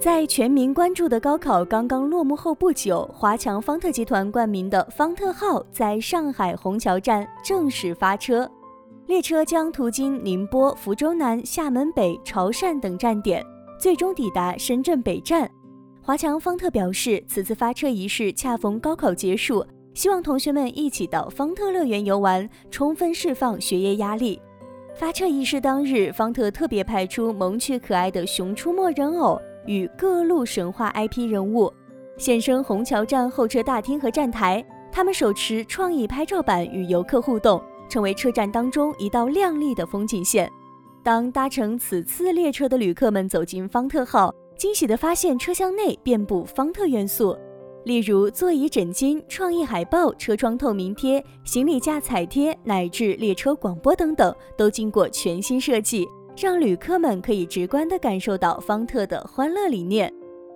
在全民关注的高考刚刚落幕后不久，华强方特集团冠名的方特号在上海虹桥站正式发车。列车将途经宁波、福州南、厦门北、潮汕等站点，最终抵达深圳北站。华强方特表示，此次发车仪式恰逢高考结束，希望同学们一起到方特乐园游玩，充分释放学业压力。发车仪式当日，方特特别派出萌趣可爱的《熊出没》人偶与各路神话 IP 人物现身虹桥站候车大厅和站台，他们手持创意拍照板与游客互动。成为车站当中一道亮丽的风景线。当搭乘此次列车的旅客们走进方特号，惊喜地发现车厢内遍布方特元素，例如座椅枕巾、创意海报、车窗透明贴、行李架彩贴，乃至列车广播等等，都经过全新设计，让旅客们可以直观地感受到方特的欢乐理念。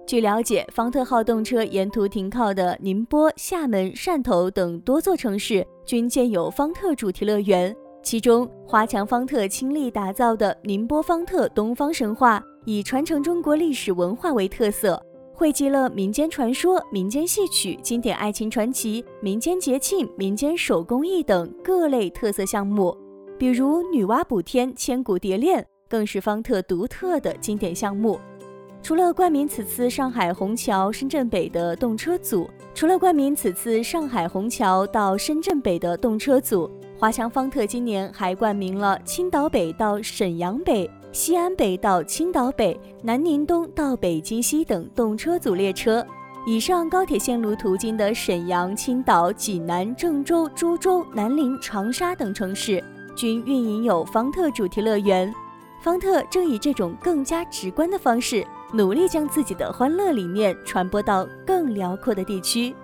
据了解，方特号动车沿途停靠的宁波、厦门、汕头等多座城市均建有方特主题乐园。其中，华强方特倾力打造的宁波方特东方神话，以传承中国历史文化为特色，汇集了民间传说、民间戏曲、经典爱情传奇、民间节庆、民间手工艺等各类特色项目。比如女娲补天、千古蝶恋，更是方特独特的经典项目。除了冠名此次上海虹桥深圳北的动车组，除了冠名此次上海虹桥到深圳北的动车组，华强方特今年还冠名了青岛北到沈阳北、西安北到青岛北、南宁东到北京西等动车组列车。以上高铁线路途经的沈阳、青岛、济南、郑州、株洲、南宁、长沙等城市，均运营有方特主题乐园。方特正以这种更加直观的方式。努力将自己的欢乐理念传播到更辽阔的地区。